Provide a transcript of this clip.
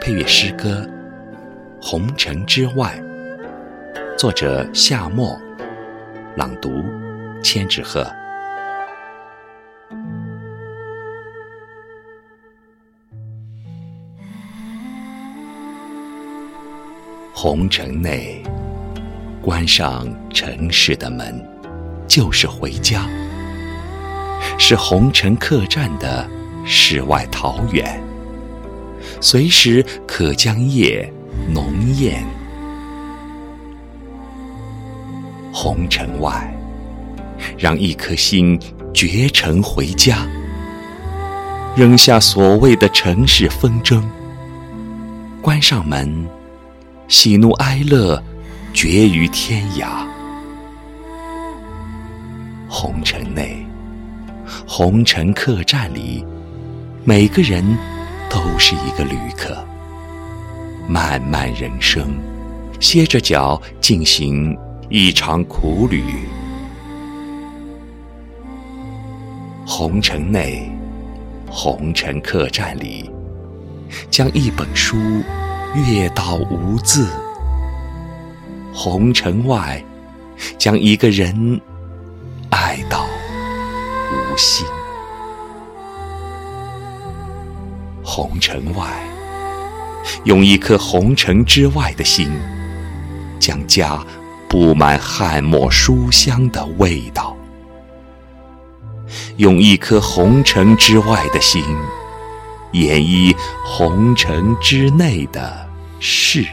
配乐诗歌《红尘之外》，作者夏末，朗读千纸鹤。红尘内，关上城市的门，就是回家。是红尘客栈的世外桃源，随时可将夜浓艳。红尘外，让一颗心绝尘回家，扔下所谓的尘世纷争，关上门，喜怒哀乐绝于天涯。红尘内。红尘客栈里，每个人都是一个旅客。漫漫人生，歇着脚进行一场苦旅。红尘内，红尘客栈里，将一本书阅到无字；红尘外，将一个人爱到。无心，红尘外，用一颗红尘之外的心，将家布满翰墨书香的味道；用一颗红尘之外的心，演绎红尘之内的事。